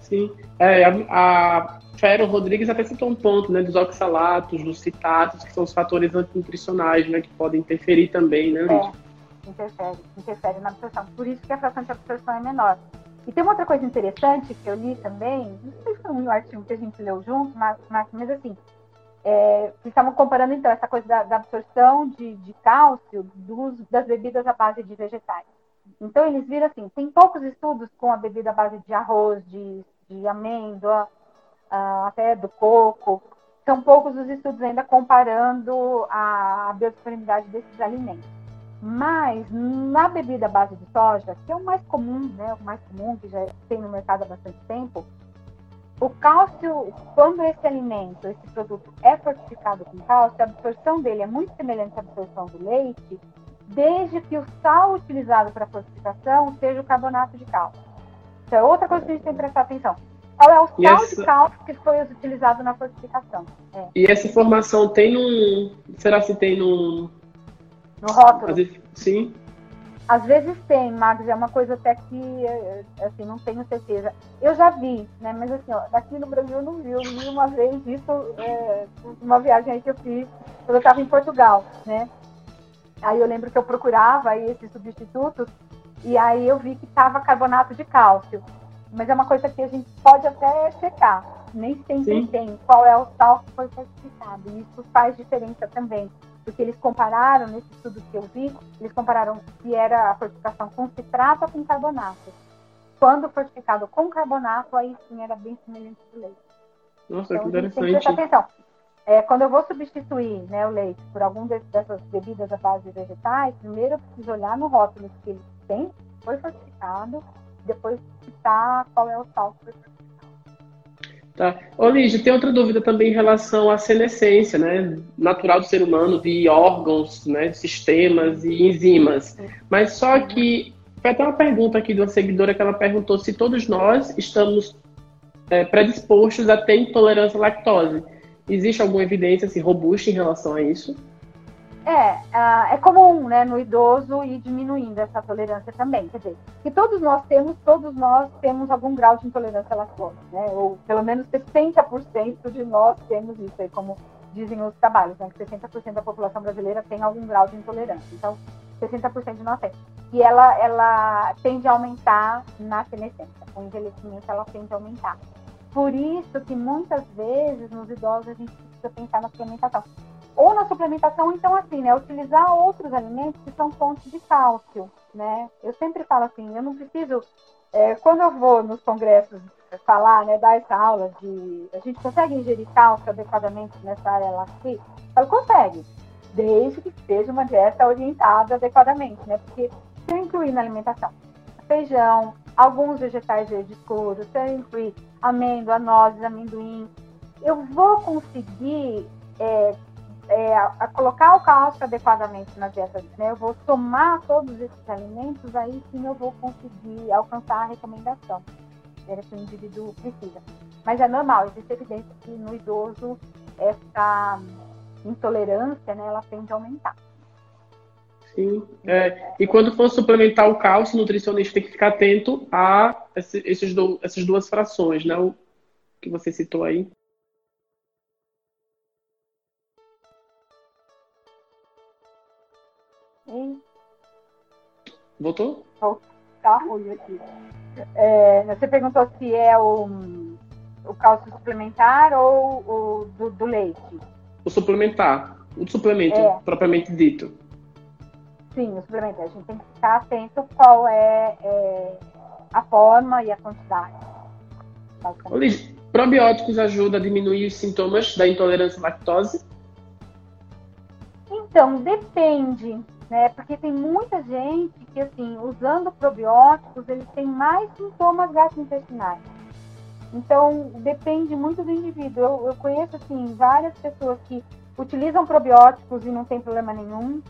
Sim. É, a, a Rodrigues até citou um ponto, né, dos oxalatos, dos citatos, que são os fatores antinutricionais, né, que podem interferir também, né, É, interfere, interfere na absorção. Por isso que a fração de absorção é menor. E tem uma outra coisa interessante que eu li também, não sei se foi um artigo que a gente leu junto, mas, mas assim, é, estavam comparando então essa coisa da, da absorção de, de cálcio dos, das bebidas à base de vegetais. Então eles viram assim, tem poucos estudos com a bebida à base de arroz, de, de amêndoa, uh, até do coco. São poucos os estudos ainda comparando a biodisponibilidade desses alimentos. Mas na bebida à base de soja, que é o mais comum, né, o mais comum que já tem no mercado há bastante tempo, o cálcio, quando esse alimento, esse produto é fortificado com cálcio, a absorção dele é muito semelhante à absorção do leite, desde que o sal utilizado para fortificação seja o carbonato de cálcio. Então, é outra coisa que a gente tem que prestar atenção. Qual é o sal essa... de cálcio que foi utilizado na fortificação? É. E essa informação tem num. Será que tem num. No rótulo? Sim. Às vezes tem, Max, é uma coisa até que, é, é, assim, não tenho certeza. Eu já vi, né, mas assim, ó, daqui no Brasil eu não vi, eu vi uma vez isso, é, uma viagem aí que eu fiz, quando eu estava em Portugal, né. Aí eu lembro que eu procurava aí esses substitutos, e aí eu vi que estava carbonato de cálcio. Mas é uma coisa que a gente pode até checar. Nem sempre Sim. tem qual é o sal que foi certificado. E isso faz diferença também porque eles compararam, nesse estudo que eu vi, eles compararam se era a fortificação com citrato ou com carbonato. Quando fortificado com carbonato, aí sim era bem semelhante ao leite. Nossa, então, que interessante. Tem que atenção. É, quando eu vou substituir né, o leite por algum dessas bebidas à base de vegetais, primeiro eu preciso olhar no rótulo que ele tem, foi fortificado, depois citar qual é o sal que foi fortificado. Tá. Ô, Lígia, tem outra dúvida também em relação à senescência, né? Natural do ser humano, de órgãos, né? sistemas e enzimas. Mas só que foi até uma pergunta aqui de uma seguidora que ela perguntou se todos nós estamos é, predispostos a ter intolerância à lactose. Existe alguma evidência assim, robusta em relação a isso? É, é comum, né, no idoso ir diminuindo essa tolerância também. Quer dizer, que todos nós temos, todos nós temos algum grau de intolerância à lactose, né? Ou pelo menos 60% de nós temos isso aí, como dizem os trabalhos, né? Que 60% da população brasileira tem algum grau de intolerância. Então, 60% de nós tem. E ela, ela tende a aumentar na senescência. Com o envelhecimento, ela tende a aumentar. Por isso que muitas vezes nos idosos a gente precisa pensar na suplementação ou na suplementação, então assim, né, utilizar outros alimentos que são fontes de cálcio, né? Eu sempre falo assim, eu não preciso, é, quando eu vou nos congressos falar, né, dar essa aula de, a gente consegue ingerir cálcio adequadamente nessa área lá aqui? Eu consegue, desde que seja uma dieta orientada adequadamente, né? Porque se eu incluir na alimentação feijão, alguns vegetais verdes escuros, se eu incluir amêndoa, nozes, amendoim, eu vou conseguir é, é, a, colocar o cálcio adequadamente na dieta, né? Eu vou tomar todos esses alimentos, aí sim eu vou conseguir alcançar a recomendação é, que o indivíduo precisa. Mas é normal, existe evidência que no idoso essa intolerância, né, ela tende a aumentar. Sim. É, e quando for suplementar o cálcio, o nutricionista tem que ficar atento a esses do, essas duas frações, né? O que você citou aí. Voltou? Tá ruim aqui. É, você perguntou se é o, o cálcio suplementar ou o do, do leite? O suplementar. O suplemento, é. propriamente dito. Sim, o suplemento. A gente tem que ficar atento qual é, é a forma e a quantidade. probióticos ajudam a diminuir os sintomas da intolerância à lactose? Então, depende né? Porque tem muita gente que, assim, usando probióticos, eles têm mais sintomas gastrointestinais. Então, depende muito do indivíduo. Eu, eu conheço, assim, várias pessoas que utilizam probióticos e não tem problema nenhum.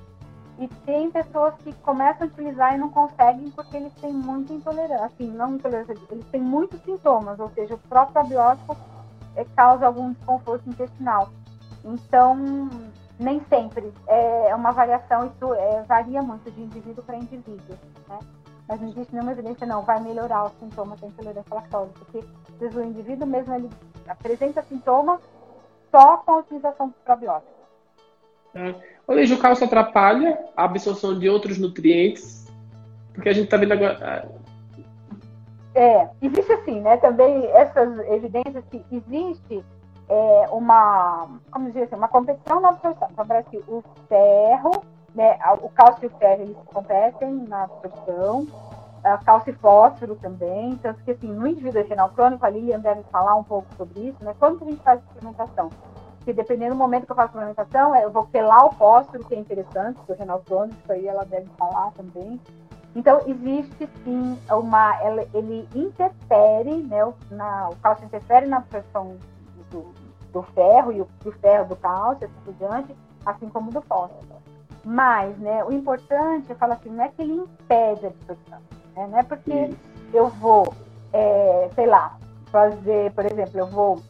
E tem pessoas que começam a utilizar e não conseguem porque eles têm muita intolerância, assim, não intolerância, eles têm muitos sintomas, ou seja, o próprio probiótico é, causa algum desconforto intestinal. Então, nem sempre. É uma variação, isso é, varia muito de indivíduo para indivíduo, né? Mas não existe nenhuma evidência, não, vai melhorar os sintomas da intolerância à lactose, porque às vezes o indivíduo mesmo ele apresenta sintomas só com a utilização de probióticos. É. O cálcio atrapalha a absorção de outros nutrientes, porque a gente está vendo agora. É, existe assim, né? Também essas evidências que existe é, uma, como dizer assim, uma competição na absorção. Então, parece que o ferro, né, o cálcio e o ferro, eles competem na absorção, a cálcio e fósforo também, tanto que, assim, no indivíduo renal crônico, ali, deve falar um pouco sobre isso, né, quando a gente faz suplementação, porque dependendo do momento que eu faço suplementação, eu vou pelar o fósforo, que é interessante, o renal crônico, aí ela deve falar também, então, existe sim uma. Ele interfere, né? O, na, o cálcio interfere na absorção do, do ferro e o, do ferro do cálcio, assim por diante, assim como do fósforo. Mas, né, o importante, eu falo assim, não é que ele impede a absorção, né? não é porque eu vou, é, sei lá, fazer, por exemplo, eu vou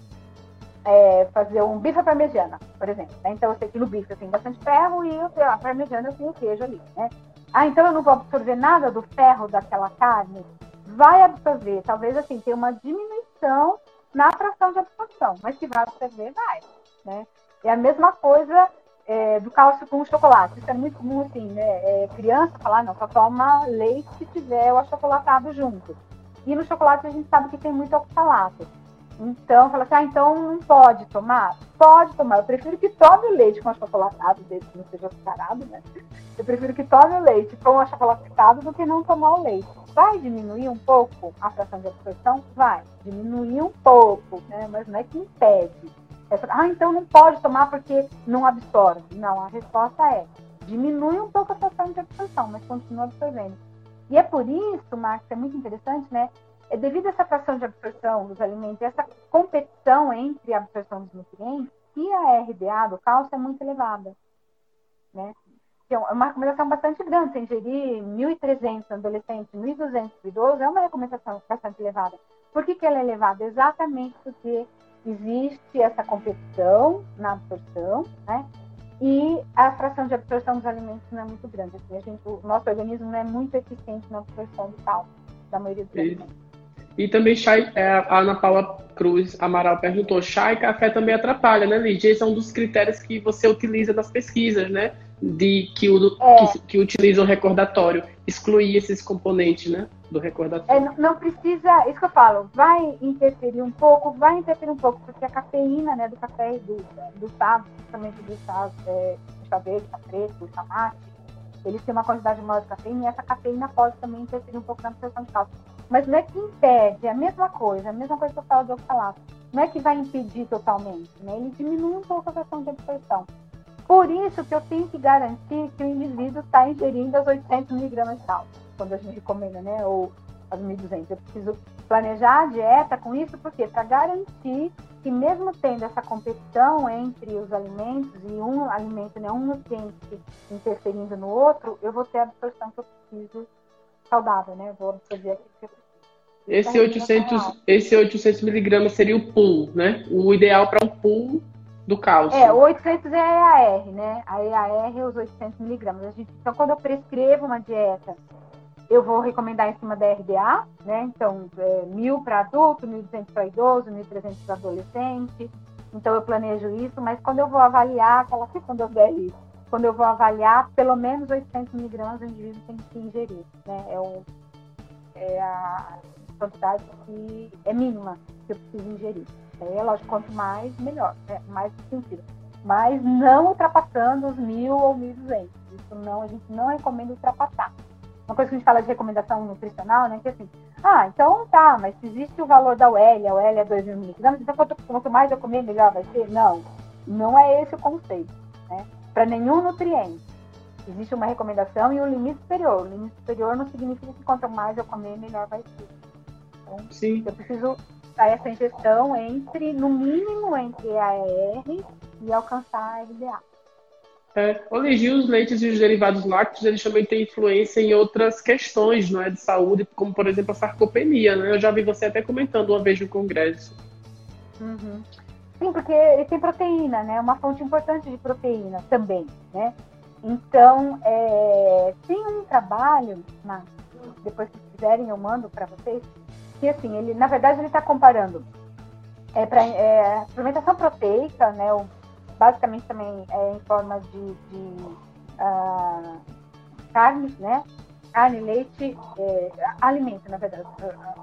é, fazer um bife à parmegiana, por exemplo. Né? Então, eu sei que no bife eu tenho bastante ferro e a parmegiana eu tenho queijo ali, né? Ah, então eu não vou absorver nada do ferro daquela carne? Vai absorver, talvez assim, tenha uma diminuição na fração de absorção, mas que vai absorver, vai. Né? É a mesma coisa é, do cálcio com o chocolate. Isso é muito comum, assim, né? É, criança falar, não, só toma leite se tiver o achocolatado junto. E no chocolate a gente sabe que tem muito oxalato. Então, fala assim, ah, então não pode tomar? Pode tomar. Eu prefiro que tome o leite com achocolatado, desde que não seja açucarado, né? Eu prefiro que tome o leite com achocolatado do que não tomar o leite. Vai diminuir um pouco a fração de absorção? Vai. Diminuir um pouco, né? Mas não é que impede. É, ah, então não pode tomar porque não absorve. Não, a resposta é diminui um pouco a fração de absorção, mas continua absorvendo. E é por isso, Marcos, é muito interessante, né? é devido a essa fração de absorção dos alimentos, essa competição entre a absorção dos nutrientes, se a RDA do cálcio é muito elevada, né? Então, é uma recomendação bastante grande. Você ingerir 1.300 adolescentes, 1.200 idosos, é uma recomendação bastante elevada. Por que, que ela é elevada? Exatamente porque existe essa competição na absorção, né? E a fração de absorção dos alimentos não é muito grande. Assim, a gente, o nosso organismo não é muito eficiente na absorção do cálcio da maioria dos alimentos. E também chá, é, a Ana Paula Cruz Amaral perguntou, chá e café também atrapalha, né, Lídia? Esse é um dos critérios que você utiliza nas pesquisas, né? De que, o, é. que, que utiliza o recordatório, excluir esses componentes, né? Do recordatório. É, não precisa, isso que eu falo, vai interferir um pouco, vai interferir um pouco, porque a cafeína, né, do café e do, do chá, principalmente do chá, é, chá verde, chá preto, chá mate, eles têm uma quantidade maior de cafeína e essa cafeína pode também interferir um pouco na absorção de cálcio. Mas não é que impede, é a mesma coisa, a mesma coisa que eu falo do oxalato. Não é que vai impedir totalmente, né? Ele diminui um pouco a questão de absorção. Por isso que eu tenho que garantir que o indivíduo está ingerindo as 800 miligramas de cálcio, quando a gente recomenda, né? Ou as 1.200. Eu preciso planejar a dieta com isso, porque para garantir que mesmo tendo essa competição entre os alimentos e um alimento, né, um nutriente interferindo no outro, eu vou ter a absorção que eu preciso saudável, né? Eu vou absorver aquilo que eu preciso. Esse 800, esse 800 miligramas seria o pool, né? O ideal para um pool do cálcio. É, o 800 é a EAR, né? A EAR é os 800 miligramas. Então, quando eu prescrevo uma dieta, eu vou recomendar em cima da RDA, né? Então, é, 1.000 para adulto, 1.200 para idoso, 1.300 para adolescente. Então, eu planejo isso, mas quando eu vou avaliar, aquela questão do DRI, quando eu vou avaliar, pelo menos 800 miligramas o indivíduo tem que ingerir, né? É, o, é a quantidade que é mínima que eu preciso ingerir. É lógico, quanto mais, melhor, né? mais sentido. Mas não ultrapassando os 1.000 ou 1.200. Isso não, a gente não recomenda ultrapassar. Uma coisa que a gente fala de recomendação nutricional, né? Que assim, ah, então tá, mas se existe o valor da UL, a UL é 2 mil miligramas, então quanto, quanto mais eu comer, melhor vai ser? Não, não é esse o conceito, né? Para nenhum nutriente. Existe uma recomendação e um limite superior. O limite superior não significa que quanto mais eu comer, melhor vai ser. Então, Sim. eu preciso essa ingestão entre, no mínimo, entre a ER e alcançar a RDA. É, Oligi, os leites e os derivados lácteos, eles também têm influência em outras questões, não é, de saúde, como, por exemplo, a sarcopenia, né? Eu já vi você até comentando uma vez no congresso. Uhum. Sim, porque ele tem proteína, né? Uma fonte importante de proteína também, né? Então, é, tem um trabalho, mas depois se quiserem eu mando para vocês, que assim, ele, na verdade, ele está comparando é, para é, fermentação proteica, né? O basicamente também é em forma de, de uh, carne, né? Carne, leite, é, alimento, na verdade,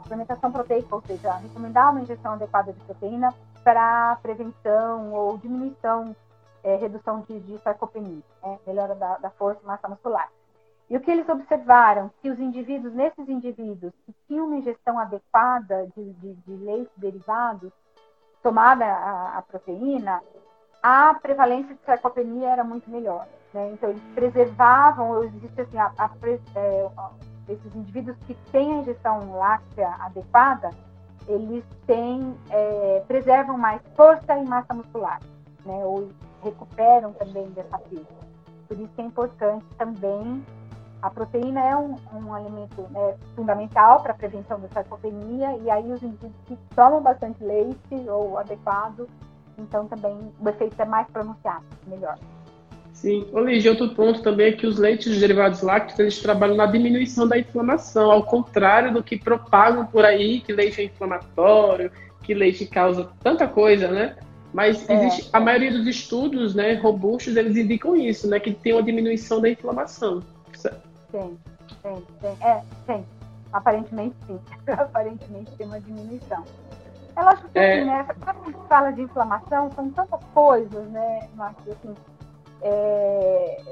alimentação proteica, ou seja, recomendar uma injeção adequada de proteína para prevenção ou diminuição, é, redução de, de sarcopenia, né? melhora da, da força e massa muscular. E o que eles observaram? Que os indivíduos, nesses indivíduos que tinham uma ingestão adequada de, de, de leite derivados, tomada a, a proteína, a prevalência de sarcopenia era muito melhor. Né? Então, eles preservavam, existe assim, a, a, é, esses indivíduos que têm a ingestão láctea adequada, eles têm, é, preservam mais força e massa muscular, né? ou recuperam também dessa perda. Por isso é importante também, a proteína é um, um alimento né, fundamental para a prevenção da sarcopenia, e aí os indivíduos que tomam bastante leite ou adequado, então também o efeito é mais pronunciado, melhor. Sim. Olívia, outro ponto também é que os leites de derivados lácteos eles trabalham na diminuição da inflamação, ao contrário do que propagam por aí, que leite é inflamatório, que leite causa tanta coisa, né? Mas é. existe, a maioria dos estudos né, robustos, eles indicam isso, né? Que tem uma diminuição da inflamação. Tem, tem, tem. É, tem. Aparentemente sim. Aparentemente tem uma diminuição. É lógico que, é... assim, né? Quando a gente fala de inflamação, são tantas coisas, né, Marcos? Assim, é...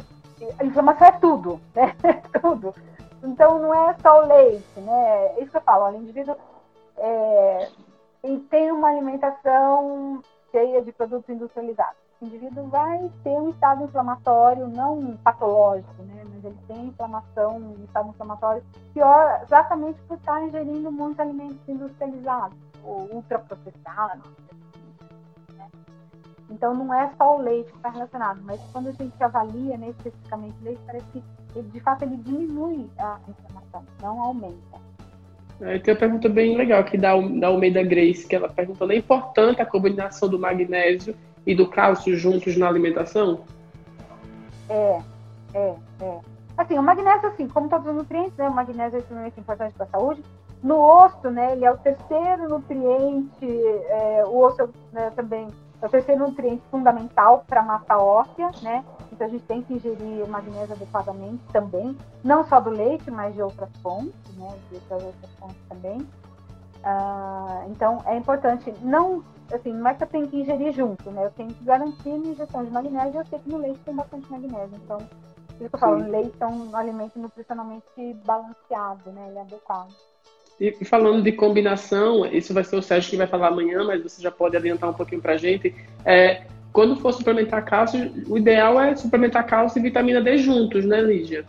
A inflamação é tudo, né? tudo. Então, não é só o leite, né? É isso que eu falo, o indivíduo é... tem uma alimentação cheia de produtos industrializados. O indivíduo vai ter um estado inflamatório não patológico, né? Mas ele tem inflamação, um estado inflamatório pior exatamente por estar ingerindo muitos alimentos industrializados ou ultraprocessados. Né? Então não é só o leite que está relacionado, mas quando a gente avalia né, especificamente o leite, parece que ele, de fato ele diminui a inflamação, não aumenta. É, tem uma pergunta bem legal aqui da, da Almeida Grace, que ela perguntou: é importante a combinação do magnésio e do cálcio juntos na alimentação? É, é, é. Assim, o magnésio, assim, como todos os nutrientes, né, o magnésio é extremamente importante para a saúde. No osso, né, ele é o terceiro nutriente, é, o osso né, também é o terceiro nutriente fundamental para a massa óssea, né? Então a gente tem que ingerir o magnésio adequadamente também, não só do leite, mas de outras fontes, né? De outras fontes também. Ah, então é importante não assim, não é que eu tenho que ingerir junto, né? Eu tenho que garantir minha ingestão de magnésio e eu sei que no leite tem bastante magnésio. Então, por isso que eu falo, o leite é um alimento nutricionalmente balanceado, né? Ele é adequado. E falando de combinação, isso vai ser o Sérgio que vai falar amanhã, mas você já pode adiantar um pouquinho pra gente. É, quando for suplementar cálcio, o ideal é suplementar cálcio e vitamina D juntos, né, Lígia?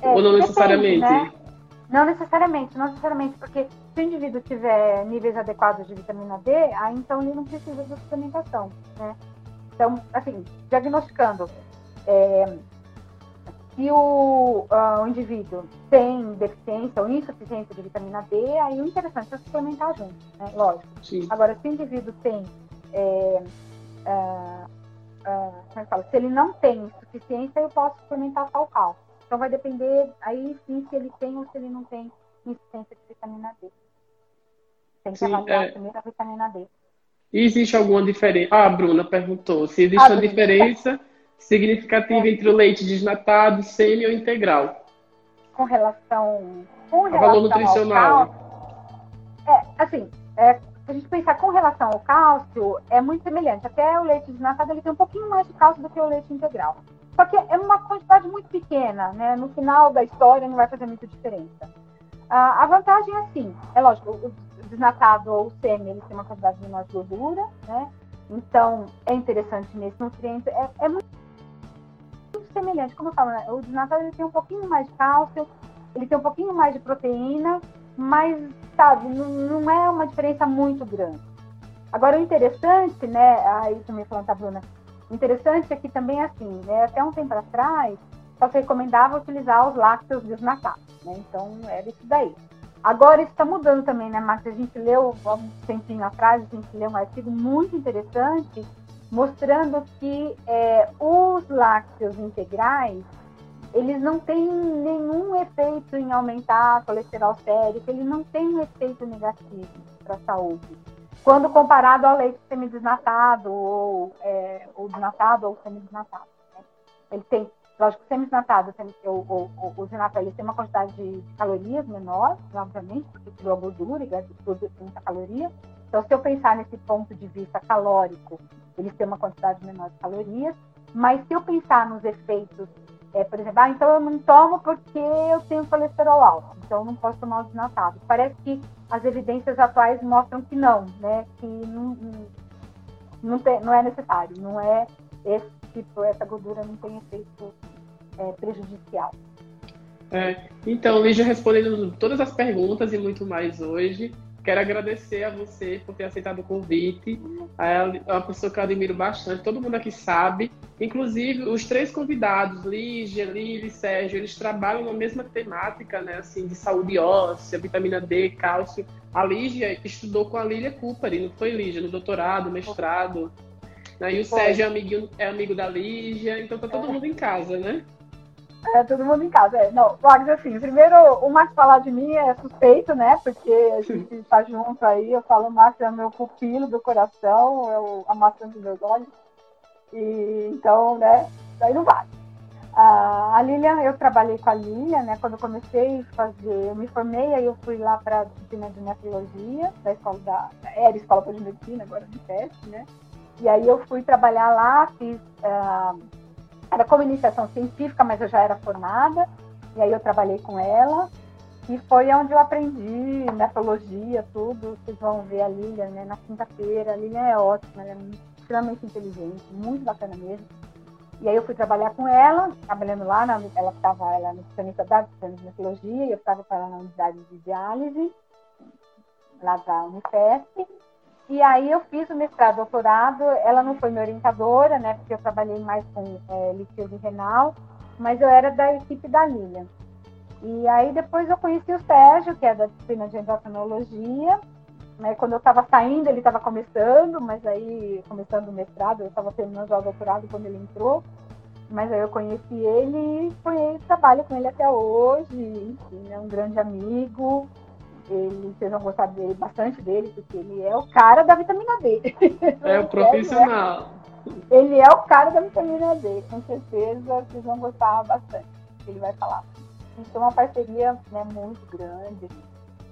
É, Ou não necessariamente? Né? Não necessariamente, não necessariamente, porque se o indivíduo tiver níveis adequados de vitamina D, aí então ele não precisa de suplementação, né? Então, assim, diagnosticando, é, se o, uh, o, indivíduo tem deficiência ou insuficiência de vitamina D, aí o interessante é suplementar junto, né? Lógico. Sim. Agora, se o indivíduo tem, é, uh, uh, como é que fala? Se ele não tem insuficiência, eu posso suplementar só o cálcio. Então, vai depender aí sim se ele tem ou se ele não tem insuficiência de vitamina D. Tem que Sim, avaliar é... primeiro a vitamina D. E existe alguma diferença? Ah, a Bruna perguntou se existe ah, uma diferença significativa é. entre o leite desnatado, semi ou integral. Com relação, com relação valor nutricional. Cálcio, é, assim, é, se a gente pensar com relação ao cálcio, é muito semelhante. Até o leite desnatado ele tem um pouquinho mais de cálcio do que o leite integral. Só que é uma quantidade muito pequena, né? No final da história não vai fazer muita diferença. a vantagem é assim, é lógico, o desnatado ou semi, ele tem uma quantidade menor de gordura, né? Então, é interessante nesse nutriente. É, é muito, semelhante, como eu falo, né? o desnatado ele tem um pouquinho mais de cálcio, ele tem um pouquinho mais de proteína, mas, sabe, não, não é uma diferença muito grande. Agora, o interessante, né, aí também falando da Bruna, o interessante é que também, assim, né, até um tempo atrás, só se recomendava utilizar os lácteos desnatados, né? Então, era isso daí. Agora está mudando também, né, Max? A gente leu, há um tempinho atrás, a gente leu um artigo muito interessante mostrando que é, os lácteos integrais eles não têm nenhum efeito em aumentar colesterol sérico, eles não têm um efeito negativo para a saúde. Quando comparado ao leite semidesnatado ou, é, ou desnatado ou semidesnatado. Né? Ele tem Lógico, semi-desnatado, o, o, o, o desnatado, ele tem uma quantidade de, calorias menor, obviamente, porque tirou a gordura e tem muita caloria. Então, se eu pensar nesse ponto de vista calórico, eles têm uma quantidade menor de calorias. Mas se eu pensar nos efeitos, é, por exemplo, ah, então eu não tomo porque eu tenho colesterol alto, então eu não posso tomar o desnatado. Parece que as evidências atuais mostram que não, né? Que não, não, tem, não é necessário, não é esse tipo, essa gordura não tem efeito é, prejudicial. É, então, Lígia, respondendo todas as perguntas e muito mais hoje, quero agradecer a você por ter aceitado o convite. É uma pessoa que eu admiro bastante, todo mundo aqui sabe. Inclusive, os três convidados, Lígia, Lili e Sérgio, eles trabalham na mesma temática, né, assim, de saúde óssea, vitamina D, cálcio. A Lígia estudou com a Lília Cooper, não foi, Lígia? No doutorado, mestrado. Né? E o Sérgio é amigo, é amigo da Lígia, então tá todo é. mundo em casa, né? É, todo mundo em casa. É. Não, Max, assim, primeiro, o Max falar de mim é suspeito, né? Porque a gente tá junto aí, eu falo, o Max é meu pupilo do coração, eu, a maçã dos meus olhos. E, então, né, daí não vale. Ah, a Lilian, eu trabalhei com a Lilian, né? Quando eu comecei a fazer, eu me formei, aí eu fui lá para a disciplina de nefrologia, da escola da. Era escola de medicina, agora de teste, né? E aí eu fui trabalhar lá, fiz. Uh, era como iniciação científica, mas eu já era formada, e aí eu trabalhei com ela, e foi onde eu aprendi nefrologia, tudo. Vocês vão ver a Lilian né, na quinta-feira. A Lilian é ótima, ela é extremamente inteligente, muito bacana mesmo. E aí eu fui trabalhar com ela, trabalhando lá, na, ela estava ela nutricionista da ginecologia, e eu estava para na unidade de diálise, lá da Unifesp. E aí eu fiz o mestrado, doutorado, ela não foi minha orientadora, né, porque eu trabalhei mais com é, litíase renal, mas eu era da equipe da Lilian. E aí depois eu conheci o Sérgio, que é da disciplina de endocrinologia, né, quando eu estava saindo, ele estava começando, mas aí, começando o mestrado, eu estava terminando o doutorado quando ele entrou. Mas aí eu conheci ele e foi, trabalho com ele até hoje. Enfim, é um grande amigo. Ele, vocês vão gostar dele, bastante dele, porque ele é o cara da vitamina D. É o profissional. Ele é o cara da vitamina D, com certeza vocês vão gostar bastante. Ele vai falar. Então, é uma parceria né, muito grande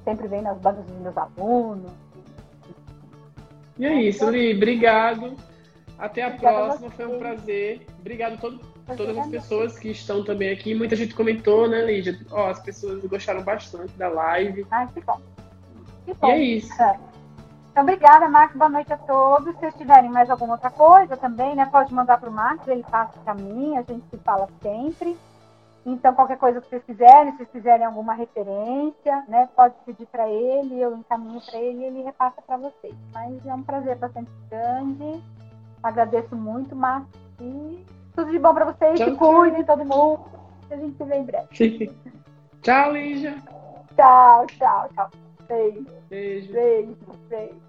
sempre vem nas bandas dos meus alunos. E é isso, Li. Obrigado. Até a Obrigada próxima. A Foi um prazer. Obrigado a todo, todas as pessoas que estão também aqui. Muita gente comentou, né, Lídia? Ó, as pessoas gostaram bastante da live. Ah, que bom. Que bom. E é isso. É. Então, obrigada, Marcos. Boa noite a todos. Se vocês tiverem mais alguma outra coisa também, né, pode mandar para o Marcos, ele passa para mim, a gente se fala sempre. Então, qualquer coisa que vocês quiserem, se vocês quiserem alguma referência, né, pode pedir para ele, eu encaminho para ele e ele repassa para vocês. Mas é um prazer bastante grande. Agradeço muito, Marcos. E tudo de bom para vocês. Tchau, se cuidem, todo mundo. A gente se vê em breve. tchau, Lígia. Tchau, tchau, tchau. Beijo. Beijo. Beijo. beijo.